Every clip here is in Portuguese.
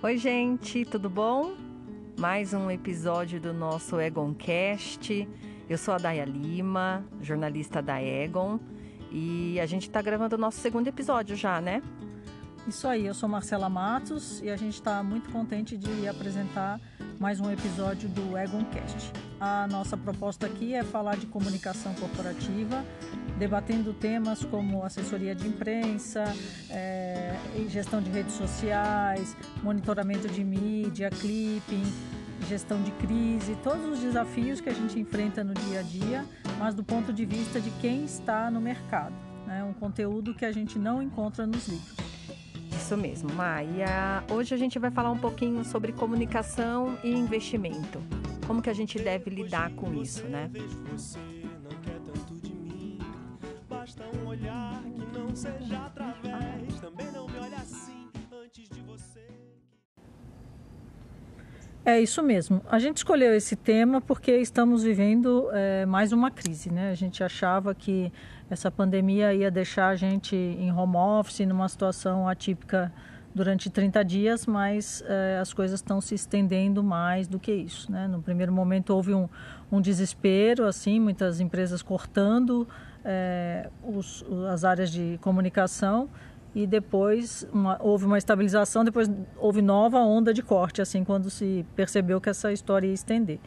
Oi, gente, tudo bom? Mais um episódio do nosso Egoncast. Eu sou a Daya Lima, jornalista da Egon, e a gente está gravando o nosso segundo episódio já, né? Isso aí, eu sou Marcela Matos e a gente está muito contente de apresentar mais um episódio do Egoncast. A nossa proposta aqui é falar de comunicação corporativa, debatendo temas como assessoria de imprensa, é, gestão de redes sociais, monitoramento de mídia, clipping, gestão de crise, todos os desafios que a gente enfrenta no dia a dia, mas do ponto de vista de quem está no mercado. Né? Um conteúdo que a gente não encontra nos livros. Isso mesmo, Maia. Hoje a gente vai falar um pouquinho sobre comunicação e investimento. Como que a gente deve lidar com isso, né? É isso mesmo. A gente escolheu esse tema porque estamos vivendo é, mais uma crise, né? A gente achava que essa pandemia ia deixar a gente em home office, numa situação atípica durante 30 dias, mas é, as coisas estão se estendendo mais do que isso, né? No primeiro momento houve um, um desespero, assim, muitas empresas cortando é, os, as áreas de comunicação e depois uma, houve uma estabilização, depois houve nova onda de corte, assim, quando se percebeu que essa história ia estender.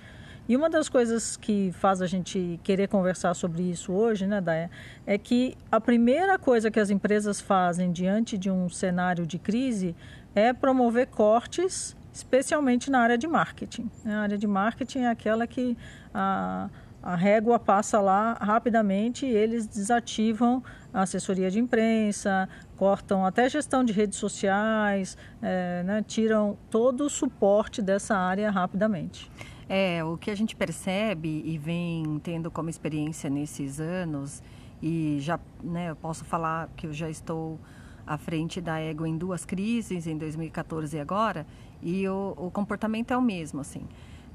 E uma das coisas que faz a gente querer conversar sobre isso hoje, né, Daya, é que a primeira coisa que as empresas fazem diante de um cenário de crise é promover cortes, especialmente na área de marketing. A área de marketing é aquela que a a régua passa lá rapidamente e eles desativam a assessoria de imprensa, cortam até gestão de redes sociais, é, né, tiram todo o suporte dessa área rapidamente. É, o que a gente percebe e vem tendo como experiência nesses anos, e já né, eu posso falar que eu já estou à frente da Ego em duas crises, em 2014 e agora, e o, o comportamento é o mesmo, assim.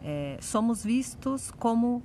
É, somos vistos como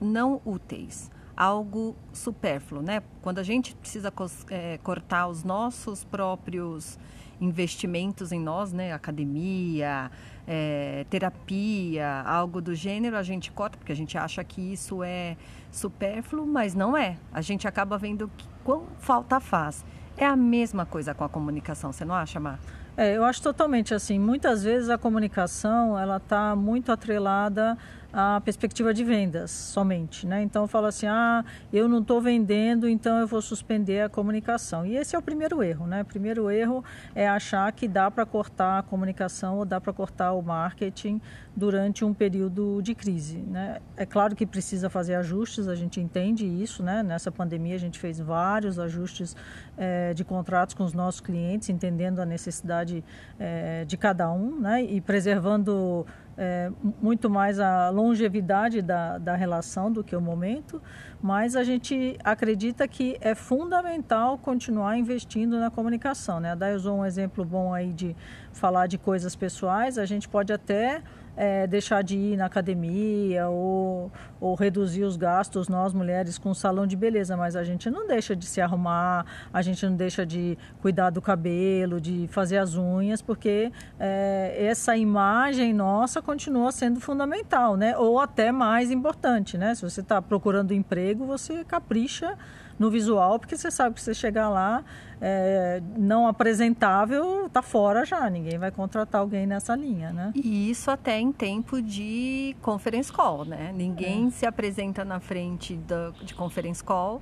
não úteis, algo supérfluo, né? Quando a gente precisa é, cortar os nossos próprios investimentos em nós, né? Academia, é, terapia, algo do gênero, a gente corta porque a gente acha que isso é supérfluo, mas não é. A gente acaba vendo que quão falta faz. É a mesma coisa com a comunicação, você não acha, Mar? É, eu acho totalmente assim. Muitas vezes a comunicação ela está muito atrelada a perspectiva de vendas somente, né? Então eu falo assim, ah, eu não estou vendendo, então eu vou suspender a comunicação. E esse é o primeiro erro, né? O primeiro erro é achar que dá para cortar a comunicação ou dá para cortar o marketing durante um período de crise, né? É claro que precisa fazer ajustes, a gente entende isso, né? Nessa pandemia a gente fez vários ajustes é, de contratos com os nossos clientes, entendendo a necessidade é, de cada um, né? E preservando é, muito mais a longevidade da, da relação do que o momento, mas a gente acredita que é fundamental continuar investindo na comunicação. Né? A Day usou um exemplo bom aí de falar de coisas pessoais, a gente pode até é, deixar de ir na academia ou, ou reduzir os gastos, nós mulheres, com salão de beleza, mas a gente não deixa de se arrumar, a gente não deixa de cuidar do cabelo, de fazer as unhas, porque é, essa imagem nossa continua sendo fundamental, né? Ou até mais importante, né? Se você está procurando emprego, você capricha no visual, porque você sabe que você chegar lá é, não apresentável, tá fora já, ninguém vai contratar alguém nessa linha, né? E isso até em tempo de conference call, né? Ninguém é. se apresenta na frente do, de conference call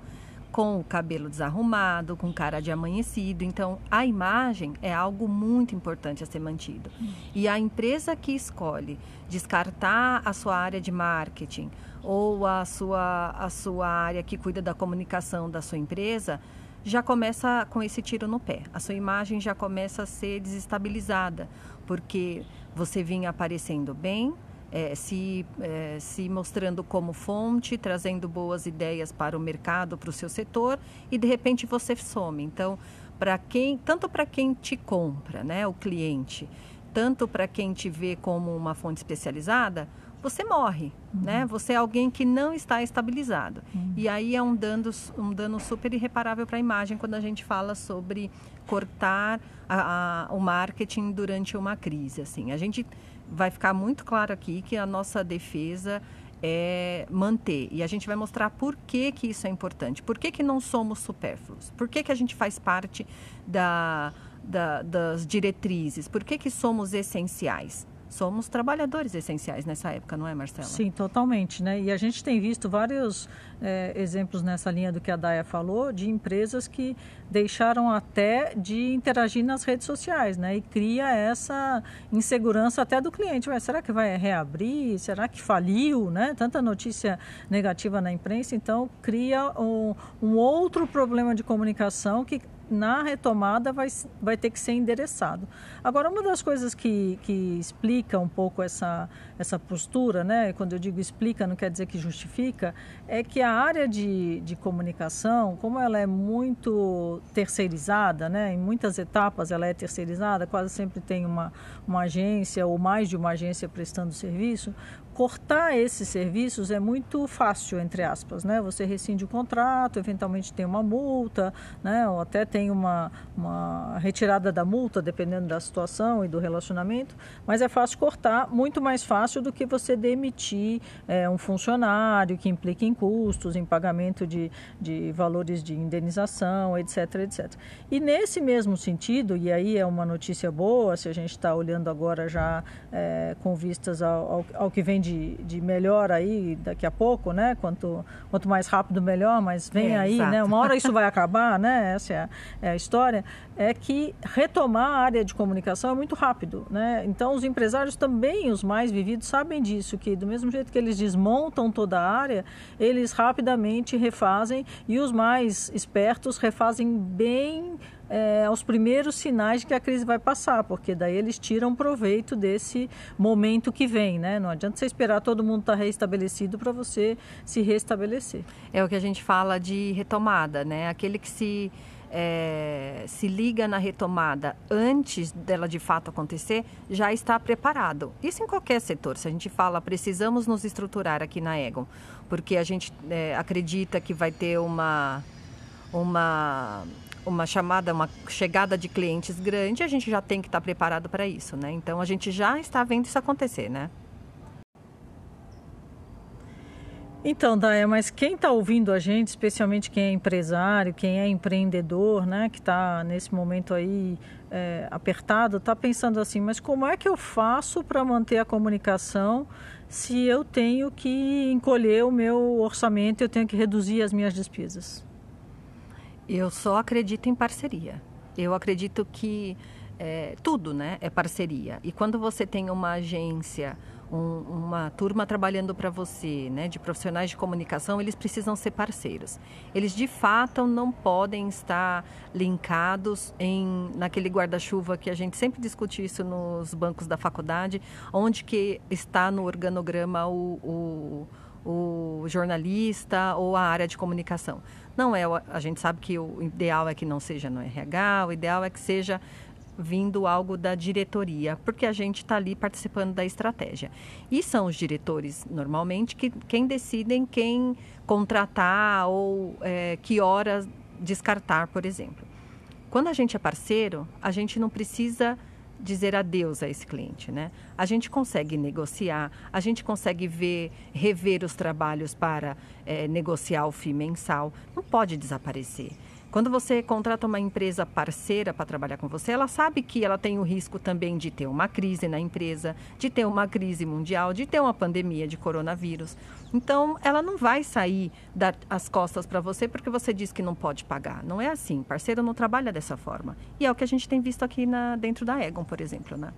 com o cabelo desarrumado, com cara de amanhecido. Então, a imagem é algo muito importante a ser mantido. E a empresa que escolhe descartar a sua área de marketing ou a sua, a sua área que cuida da comunicação da sua empresa, já começa com esse tiro no pé. A sua imagem já começa a ser desestabilizada, porque você vinha aparecendo bem, é, se, é, se mostrando como fonte, trazendo boas ideias para o mercado, para o seu setor, e de repente você some. Então, para quem, tanto para quem te compra, né, o cliente, tanto para quem te vê como uma fonte especializada, você morre, uhum. né? Você é alguém que não está estabilizado. Uhum. E aí é um dano, um dano super irreparável para a imagem quando a gente fala sobre cortar a, a, o marketing durante uma crise. Assim, a gente vai ficar muito claro aqui que a nossa defesa é manter. E a gente vai mostrar por que, que isso é importante. Por que, que não somos supérfluos? Por que, que a gente faz parte da, da, das diretrizes? Por que, que somos essenciais? Somos trabalhadores essenciais nessa época, não é, Marcela? Sim, totalmente, né? E a gente tem visto vários é, exemplos nessa linha do que a Daya falou, de empresas que deixaram até de interagir nas redes sociais, né? E cria essa insegurança até do cliente. Ué, será que vai reabrir? Será que faliu, né? Tanta notícia negativa na imprensa, então cria um, um outro problema de comunicação que na retomada vai, vai ter que ser endereçado. Agora, uma das coisas que, que explica um pouco essa, essa postura, né, quando eu digo explica, não quer dizer que justifica, é que a área de, de comunicação, como ela é muito terceirizada, né, em muitas etapas ela é terceirizada, quase sempre tem uma, uma agência ou mais de uma agência prestando serviço, cortar esses serviços é muito fácil, entre aspas, né? Você rescinde o contrato, eventualmente tem uma multa, né? Ou até tem uma, uma retirada da multa, dependendo da situação e do relacionamento, mas é fácil cortar, muito mais fácil do que você demitir é, um funcionário que implica em custos, em pagamento de, de valores de indenização, etc, etc. E nesse mesmo sentido, e aí é uma notícia boa, se a gente está olhando agora já é, com vistas ao, ao, ao que vem de de, de melhor aí daqui a pouco, né? Quanto, quanto mais rápido, melhor, mas vem é, aí, exato. né? Uma hora isso vai acabar, né? Essa é a, é a, história. É que retomar a área de comunicação é muito rápido, né? Então, os empresários também, os mais vividos, sabem disso, que do mesmo jeito que eles desmontam toda a área, eles rapidamente refazem e os mais espertos refazem bem é, aos primeiros sinais de que a crise vai passar, porque daí eles tiram proveito desse momento que vem, né? Não adianta você esperar todo mundo estar tá reestabelecido para você se restabelecer. É o que a gente fala de retomada, né? Aquele que se é, se liga na retomada antes dela de fato acontecer, já está preparado. Isso em qualquer setor. Se a gente fala, precisamos nos estruturar aqui na Egon, porque a gente é, acredita que vai ter uma, uma uma chamada, uma chegada de clientes grande, a gente já tem que estar preparado para isso, né? Então a gente já está vendo isso acontecer, né? Então, Daia, mas quem está ouvindo a gente, especialmente quem é empresário, quem é empreendedor, né, que está nesse momento aí é, apertado, está pensando assim, mas como é que eu faço para manter a comunicação se eu tenho que encolher o meu orçamento, eu tenho que reduzir as minhas despesas? Eu só acredito em parceria. Eu acredito que é, tudo né, é parceria. E quando você tem uma agência, um, uma turma trabalhando para você, né, de profissionais de comunicação, eles precisam ser parceiros. Eles de fato não podem estar linkados em naquele guarda-chuva que a gente sempre discute isso nos bancos da faculdade, onde que está no organograma o, o o jornalista ou a área de comunicação. Não é, a gente sabe que o ideal é que não seja no RH, o ideal é que seja vindo algo da diretoria, porque a gente está ali participando da estratégia. E são os diretores, normalmente, que quem decidem quem contratar ou é, que horas descartar, por exemplo. Quando a gente é parceiro, a gente não precisa dizer adeus a esse cliente, né? A gente consegue negociar, a gente consegue ver, rever os trabalhos para é, negociar o FII mensal, não pode desaparecer. Quando você contrata uma empresa parceira para trabalhar com você, ela sabe que ela tem o risco também de ter uma crise na empresa, de ter uma crise mundial, de ter uma pandemia de coronavírus. Então, ela não vai sair das costas para você porque você diz que não pode pagar. Não é assim. Parceiro não trabalha dessa forma. E é o que a gente tem visto aqui na, dentro da Egon, por exemplo, né?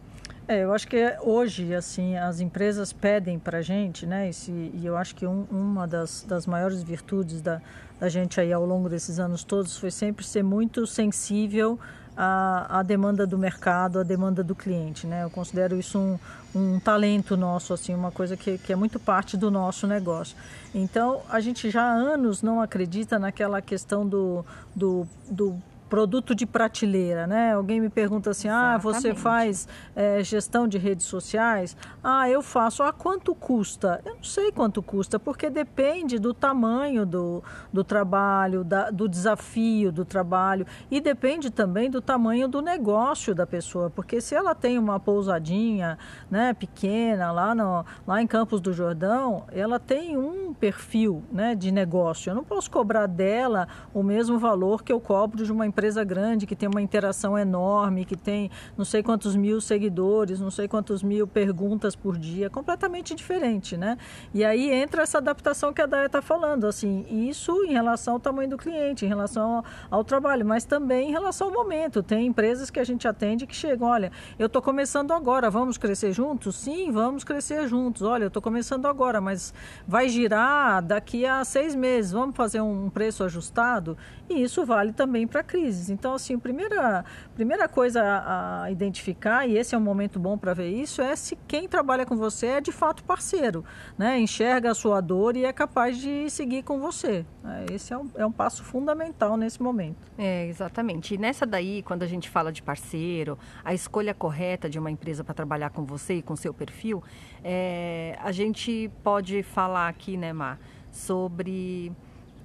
É, eu acho que hoje, assim, as empresas pedem para a gente, né? Esse, e eu acho que um, uma das, das maiores virtudes da, da gente aí ao longo desses anos todos foi sempre ser muito sensível à, à demanda do mercado, à demanda do cliente, né? Eu considero isso um, um talento nosso, assim, uma coisa que, que é muito parte do nosso negócio. Então, a gente já há anos não acredita naquela questão do, do, do produto de prateleira, né? Alguém me pergunta assim, Exatamente. ah, você faz é, gestão de redes sociais? Ah, eu faço. Ah, quanto custa? Eu não sei quanto custa, porque depende do tamanho do, do trabalho, da, do desafio do trabalho e depende também do tamanho do negócio da pessoa, porque se ela tem uma pousadinha, né, pequena lá no, lá em Campos do Jordão, ela tem um perfil, né, de negócio. Eu não posso cobrar dela o mesmo valor que eu cobro de uma empresa grande que tem uma interação enorme, que tem não sei quantos mil seguidores, não sei quantos mil perguntas por dia, completamente diferente, né? E aí entra essa adaptação que a Daya está falando, assim, isso em relação ao tamanho do cliente, em relação ao, trabalho, mas também em relação ao momento. Tem empresas que a gente atende que chegam, olha, eu estou começando agora, vamos crescer juntos? Sim, vamos crescer juntos. Olha, eu estou começando agora, mas vai girar daqui a seis meses, vamos fazer um preço ajustado? E isso vale também para Então, assim, a primeira, primeira coisa a, a identificar, e esse é um momento bom para ver isso, é se quem trabalha com você é de fato parceiro, né? enxerga a sua dor e é capaz de seguir com você. É, esse é um, é um passo fundamental nesse momento. É, exatamente. E nessa daí, quando a gente fala de parceiro, a escolha correta de uma empresa para trabalhar com você e com seu perfil, é, a gente pode falar aqui, né, Mar, sobre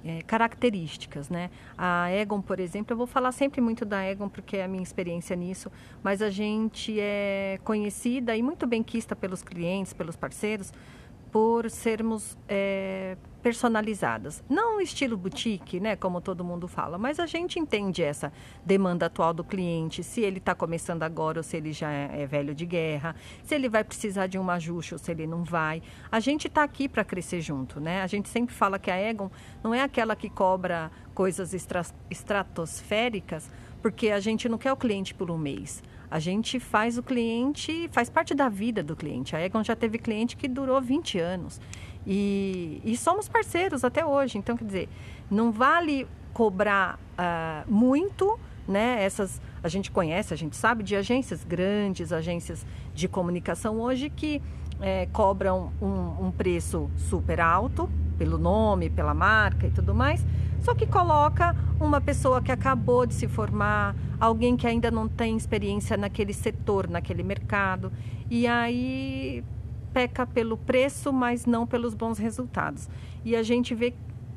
é, características, né? A Egon, por exemplo, eu vou falar sempre muito da Egon porque é a minha experiência nisso, mas a gente é conhecida e muito bem quista pelos clientes, pelos parceiros, por sermos é, personalizadas. Não estilo boutique, né, como todo mundo fala, mas a gente entende essa demanda atual do cliente, se ele está começando agora ou se ele já é, é velho de guerra, se ele vai precisar de um ajuste ou se ele não vai. A gente está aqui para crescer junto, né? A gente sempre fala que a Egon não é aquela que cobra coisas estratosféricas, porque a gente não quer o cliente por um mês. A gente faz o cliente, faz parte da vida do cliente. A Egon já teve cliente que durou 20 anos. E, e somos parceiros até hoje. Então, quer dizer, não vale cobrar uh, muito, né? Essas a gente conhece, a gente sabe de agências grandes, agências de comunicação hoje que é, cobram um, um preço super alto pelo nome, pela marca e tudo mais. Só que coloca uma pessoa que acabou de se formar, alguém que ainda não tem experiência naquele setor, naquele mercado, e aí peca pelo preço, mas não pelos bons resultados. E a gente vê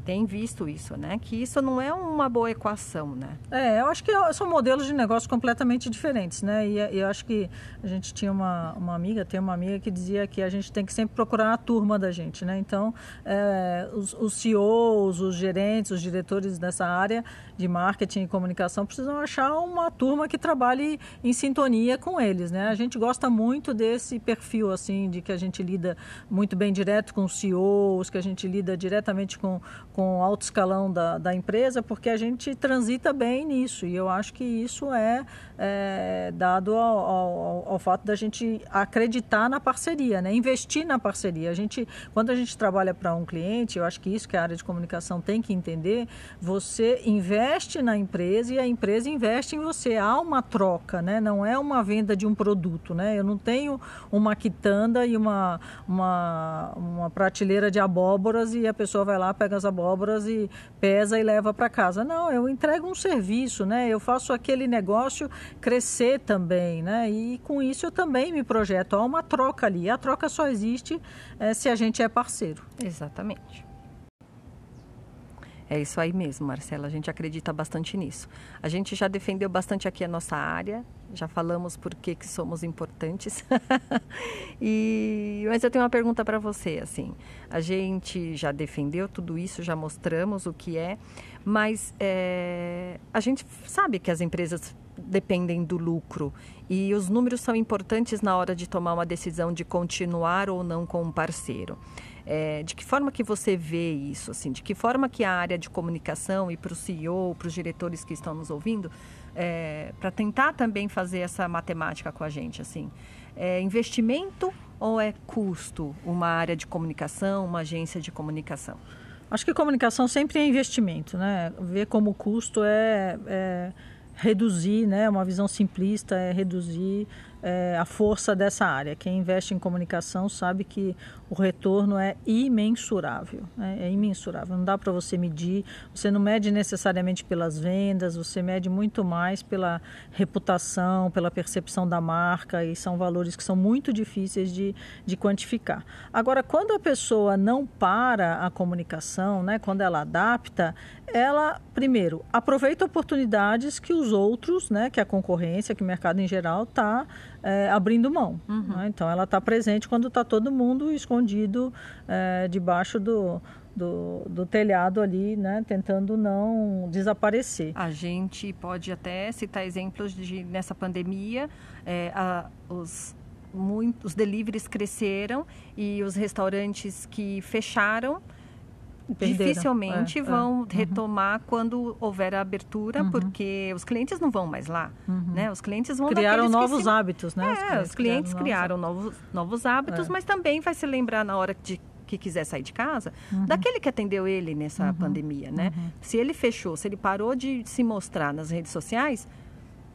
tem visto isso, né? Que isso não é uma boa equação, né? É, eu acho que são modelos de negócio completamente diferentes, né? E, eu acho que a gente tinha uma, uma amiga, tem uma amiga que dizia que a gente tem que sempre procurar a turma da gente, né? Então, é, os, os CEOs, os gerentes, os diretores dessa área de marketing e comunicação precisam achar uma turma que trabalhe em sintonia com eles, né? A gente gosta muito desse perfil, assim, de que a gente lida muito bem direto com os CEOs, que a gente lida diretamente com com o alto escalão da, da empresa, porque a gente transita bem nisso. E eu acho que isso é, é dado ao, ao, ao, fato da gente acreditar na parceria, né? investir na parceria. A gente, quando a gente trabalha para um cliente, eu acho que isso que a área de comunicação tem que entender, você investe na empresa e a empresa investe em você. Há uma troca, né? não é uma venda de um produto. Né? Eu não tenho uma quitanda e uma, uma, uma prateleira de abóboras e a pessoa vai lá, pega as abóboras abóboras e pesa e leva para casa. Não, eu entrego um serviço, né? Eu faço aquele negócio crescer também, né? E com isso eu também me projeto. Há uma troca ali. A troca só existe é, se a gente é parceiro. Exatamente. É isso aí mesmo, Marcela. A gente acredita bastante nisso. A gente já defendeu bastante aqui a nossa área, já falamos por que, que somos importantes. e, mas eu tenho uma pergunta para você, assim. A gente já defendeu tudo isso, já mostramos o que é, mas é, a gente sabe que as empresas dependem do lucro e os números são importantes na hora de tomar uma decisão de continuar ou não com um parceiro. É, de que forma que você vê isso? Assim, de que forma que a área de comunicação e para o CEO, para os diretores que estão nos ouvindo, é, para tentar também fazer essa matemática com a gente, assim, é investimento ou é custo uma área de comunicação, uma agência de comunicação? Acho que comunicação sempre é investimento, né? Ver como custo é, é reduzir, né, uma visão simplista é reduzir é, a força dessa área. Quem investe em comunicação sabe que o retorno é imensurável. Né? É imensurável. Não dá para você medir. Você não mede necessariamente pelas vendas, você mede muito mais pela reputação, pela percepção da marca, e são valores que são muito difíceis de, de quantificar. Agora, quando a pessoa não para a comunicação, né, quando ela adapta, ela, primeiro, aproveita oportunidades que os outros, né, que a concorrência, que o mercado em geral está é, abrindo mão. Uhum. Né? Então, ela está presente quando está todo mundo escondido é, debaixo do, do, do, telhado ali, né, tentando não desaparecer. A gente pode até citar exemplos de nessa pandemia, é, a, os muitos deliveries cresceram e os restaurantes que fecharam Perderam. dificilmente é, vão é. retomar quando houver a abertura, uhum. porque os clientes não vão mais lá, uhum. né? Os clientes vão criaram novos se... hábitos, né? É, os clientes, criaram, criaram novos, novos hábitos, é. mas também vai se lembrar na hora de que quiser sair de casa, uhum. daquele que atendeu ele nessa uhum. pandemia, né? Uhum. Se ele fechou, se ele parou de se mostrar nas redes sociais,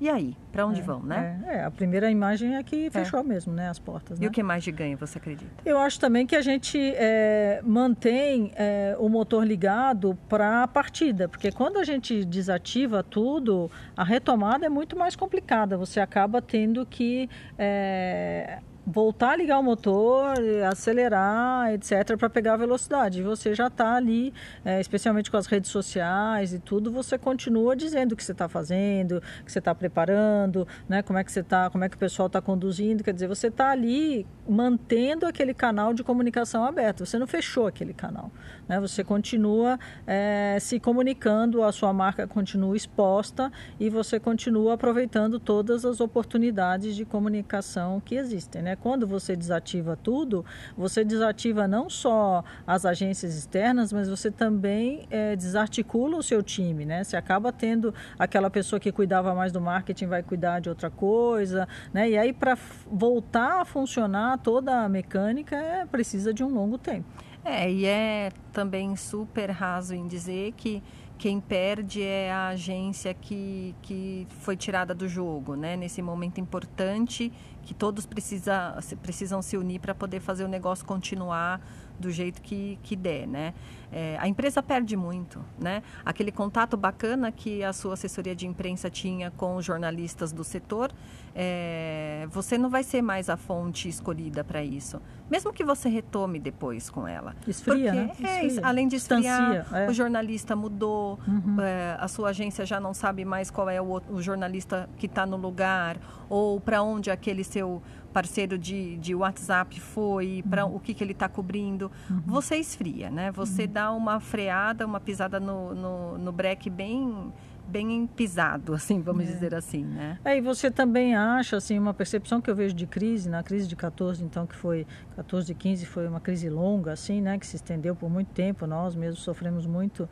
e aí, para onde é, vão, né? É, é, a primeira imagem é que fechou é. mesmo, né, as portas. Né? E o que mais de ganho você acredita? Eu acho também que a gente é, mantém é, o motor ligado para a partida, porque quando a gente desativa tudo, a retomada é muito mais complicada. Você acaba tendo que é, voltar a ligar o motor, acelerar, etc., para pegar a velocidade. E você já está ali, é, especialmente com as redes sociais e tudo, você continua dizendo o que você está fazendo, o que você está preparando, né? como é que você está, como é que o pessoal está conduzindo. Quer dizer, você está ali mantendo aquele canal de comunicação aberto. Você não fechou aquele canal. Né? Você continua é, se comunicando, a sua marca continua exposta e você continua aproveitando todas as oportunidades de comunicação que existem. Né? Quando você desativa tudo, você desativa não só as agências externas, mas você também é, desarticula o seu time. Né? Você acaba tendo aquela pessoa que cuidava mais do marketing vai cuidar de outra coisa. Né? E aí, para voltar a funcionar toda a mecânica, é, precisa de um longo tempo. É, e é também super raso em dizer que quem perde é a agência que, que foi tirada do jogo, né? Nesse momento importante que todos precisa, precisam se unir para poder fazer o negócio continuar do jeito que, que der, né? É, a empresa perde muito, né? Aquele contato bacana que a sua assessoria de imprensa tinha com os jornalistas do setor, é, você não vai ser mais a fonte escolhida para isso. Mesmo que você retome depois com ela. Esfria, Porque, né? É, Esfria. além de esfriar, é. o jornalista mudou, uhum. É, a sua agência já não sabe mais qual é o, o jornalista que está no lugar, ou para onde aquele seu parceiro de, de WhatsApp foi, para uhum. o que, que ele está cobrindo. Uhum. Você esfria, né? Você uhum. Dá uma freada, uma pisada no, no, no breque bem bem pisado, assim, vamos é. dizer assim, né? É, e você também acha, assim, uma percepção que eu vejo de crise, na crise de 14, então, que foi, 14 e 15 foi uma crise longa, assim, né, que se estendeu por muito tempo, nós mesmos sofremos muito,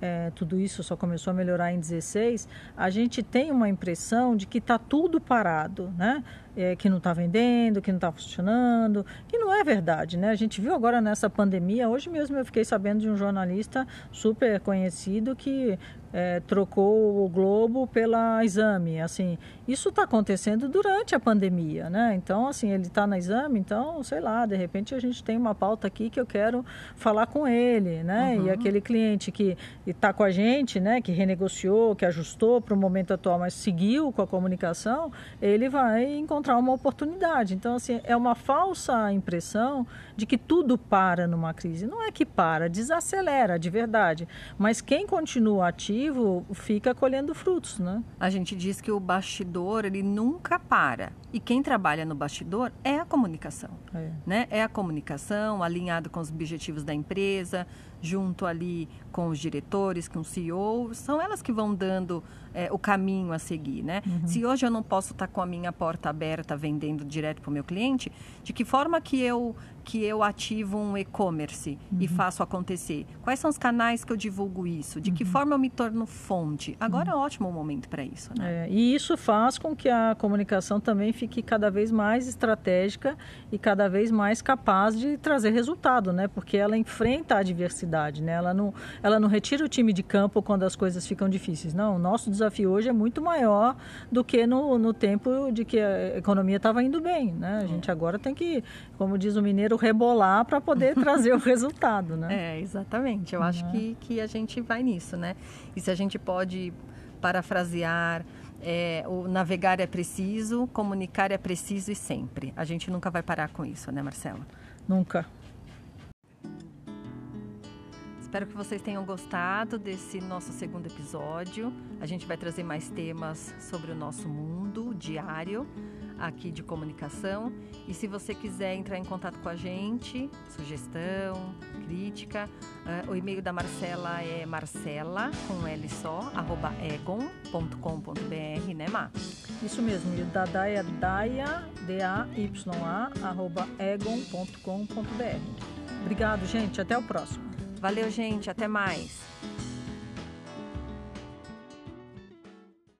é, tudo isso só começou a melhorar em 16, a gente tem uma impressão de que está tudo parado, né? é, que não está vendendo, que não está funcionando, que não é verdade, né? A gente viu agora nessa pandemia, hoje mesmo eu fiquei sabendo de um jornalista super conhecido que é, trocou o Globo pela Exame, assim, isso está acontecendo durante a pandemia, né? Então, assim, ele está na Exame, então, sei lá, de repente a gente tem uma pauta aqui que eu quero falar com ele, né? Uhum. E aquele cliente que está com a gente, né? Que renegociou, que ajustou para o momento atual, mas seguiu com a comunicação, ele vai encontrar uma oportunidade. Então, assim, é uma falsa impressão de que tudo para numa crise. Não é que para, desacelera de verdade. Mas quem continua ativo fica colhendo frutos, né? A gente diz que o bastidor, ele nunca para. E quem trabalha no bastidor é a comunicação. É, né? é a comunicação alinhado com os objetivos da empresa, junto ali com os diretores, com o CEO, são elas que vão dando é, o caminho a seguir, né? Uhum. Se hoje eu não posso estar com a minha porta aberta vendendo direto para o meu cliente, de que forma que eu que eu ativo um e-commerce uhum. e faço acontecer? Quais são os canais que eu divulgo isso? De que uhum. forma eu me torno fonte? Agora é um ótimo momento para isso, né? É, e isso faz com que a comunicação também fique cada vez mais estratégica e cada vez mais capaz de trazer resultado, né? Porque ela enfrenta a adversidade, né? Ela não, ela não retira o time de campo quando as coisas ficam difíceis. Não, o nosso desafio hoje é muito maior do que no, no tempo de que a economia estava indo bem, né? A gente agora tem que, como diz o mineiro, rebolar para poder trazer o resultado, né? É, exatamente. Eu acho uhum. que, que a gente vai nisso, né? E se a gente pode parafrasear é, o navegar é preciso, comunicar é preciso e sempre. A gente nunca vai parar com isso, né, Marcela? Nunca. Espero que vocês tenham gostado desse nosso segundo episódio. A gente vai trazer mais temas sobre o nosso mundo diário aqui de comunicação. E se você quiser entrar em contato com a gente, sugestão, crítica, uh, o e-mail da Marcela é marcela, com L só, arroba egon.com.br, né, Má? Isso mesmo, e o da Daya, Daya, D-A-Y-A, arroba egon.com.br. Obrigado, gente. Até o próximo. Valeu, gente. Até mais.